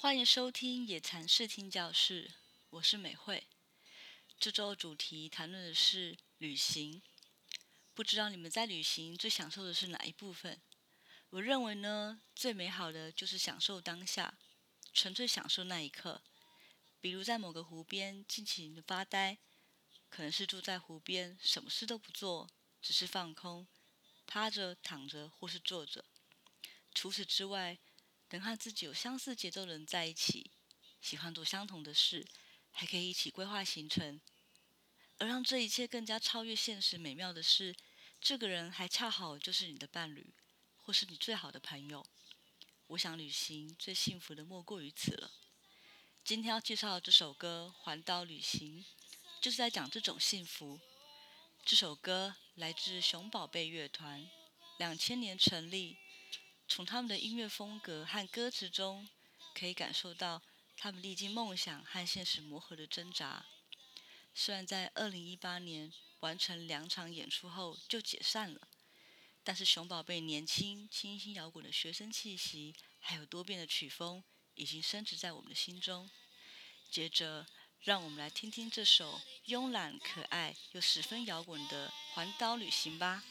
欢迎收听野禅视听教室，我是美惠。这周主题谈论的是旅行，不知道你们在旅行最享受的是哪一部分？我认为呢，最美好的就是享受当下，纯粹享受那一刻。比如在某个湖边尽情的发呆，可能是住在湖边什么事都不做，只是放空，趴着、躺着或是坐着。除此之外，能和自己有相似节奏的人在一起，喜欢做相同的事，还可以一起规划行程。而让这一切更加超越现实美妙的是，这个人还恰好就是你的伴侣，或是你最好的朋友。我想旅行最幸福的莫过于此了。今天要介绍的这首歌《环岛旅行》，就是在讲这种幸福。这首歌来自熊宝贝乐团，两千年成立。从他们的音乐风格和歌词中，可以感受到他们历经梦想和现实磨合的挣扎。虽然在二零一八年完成两场演出后就解散了，但是熊宝贝年轻、清新摇滚的学生气息，还有多变的曲风，已经深植在我们的心中。接着，让我们来听听这首慵懒、可爱又十分摇滚的《环岛旅行》吧。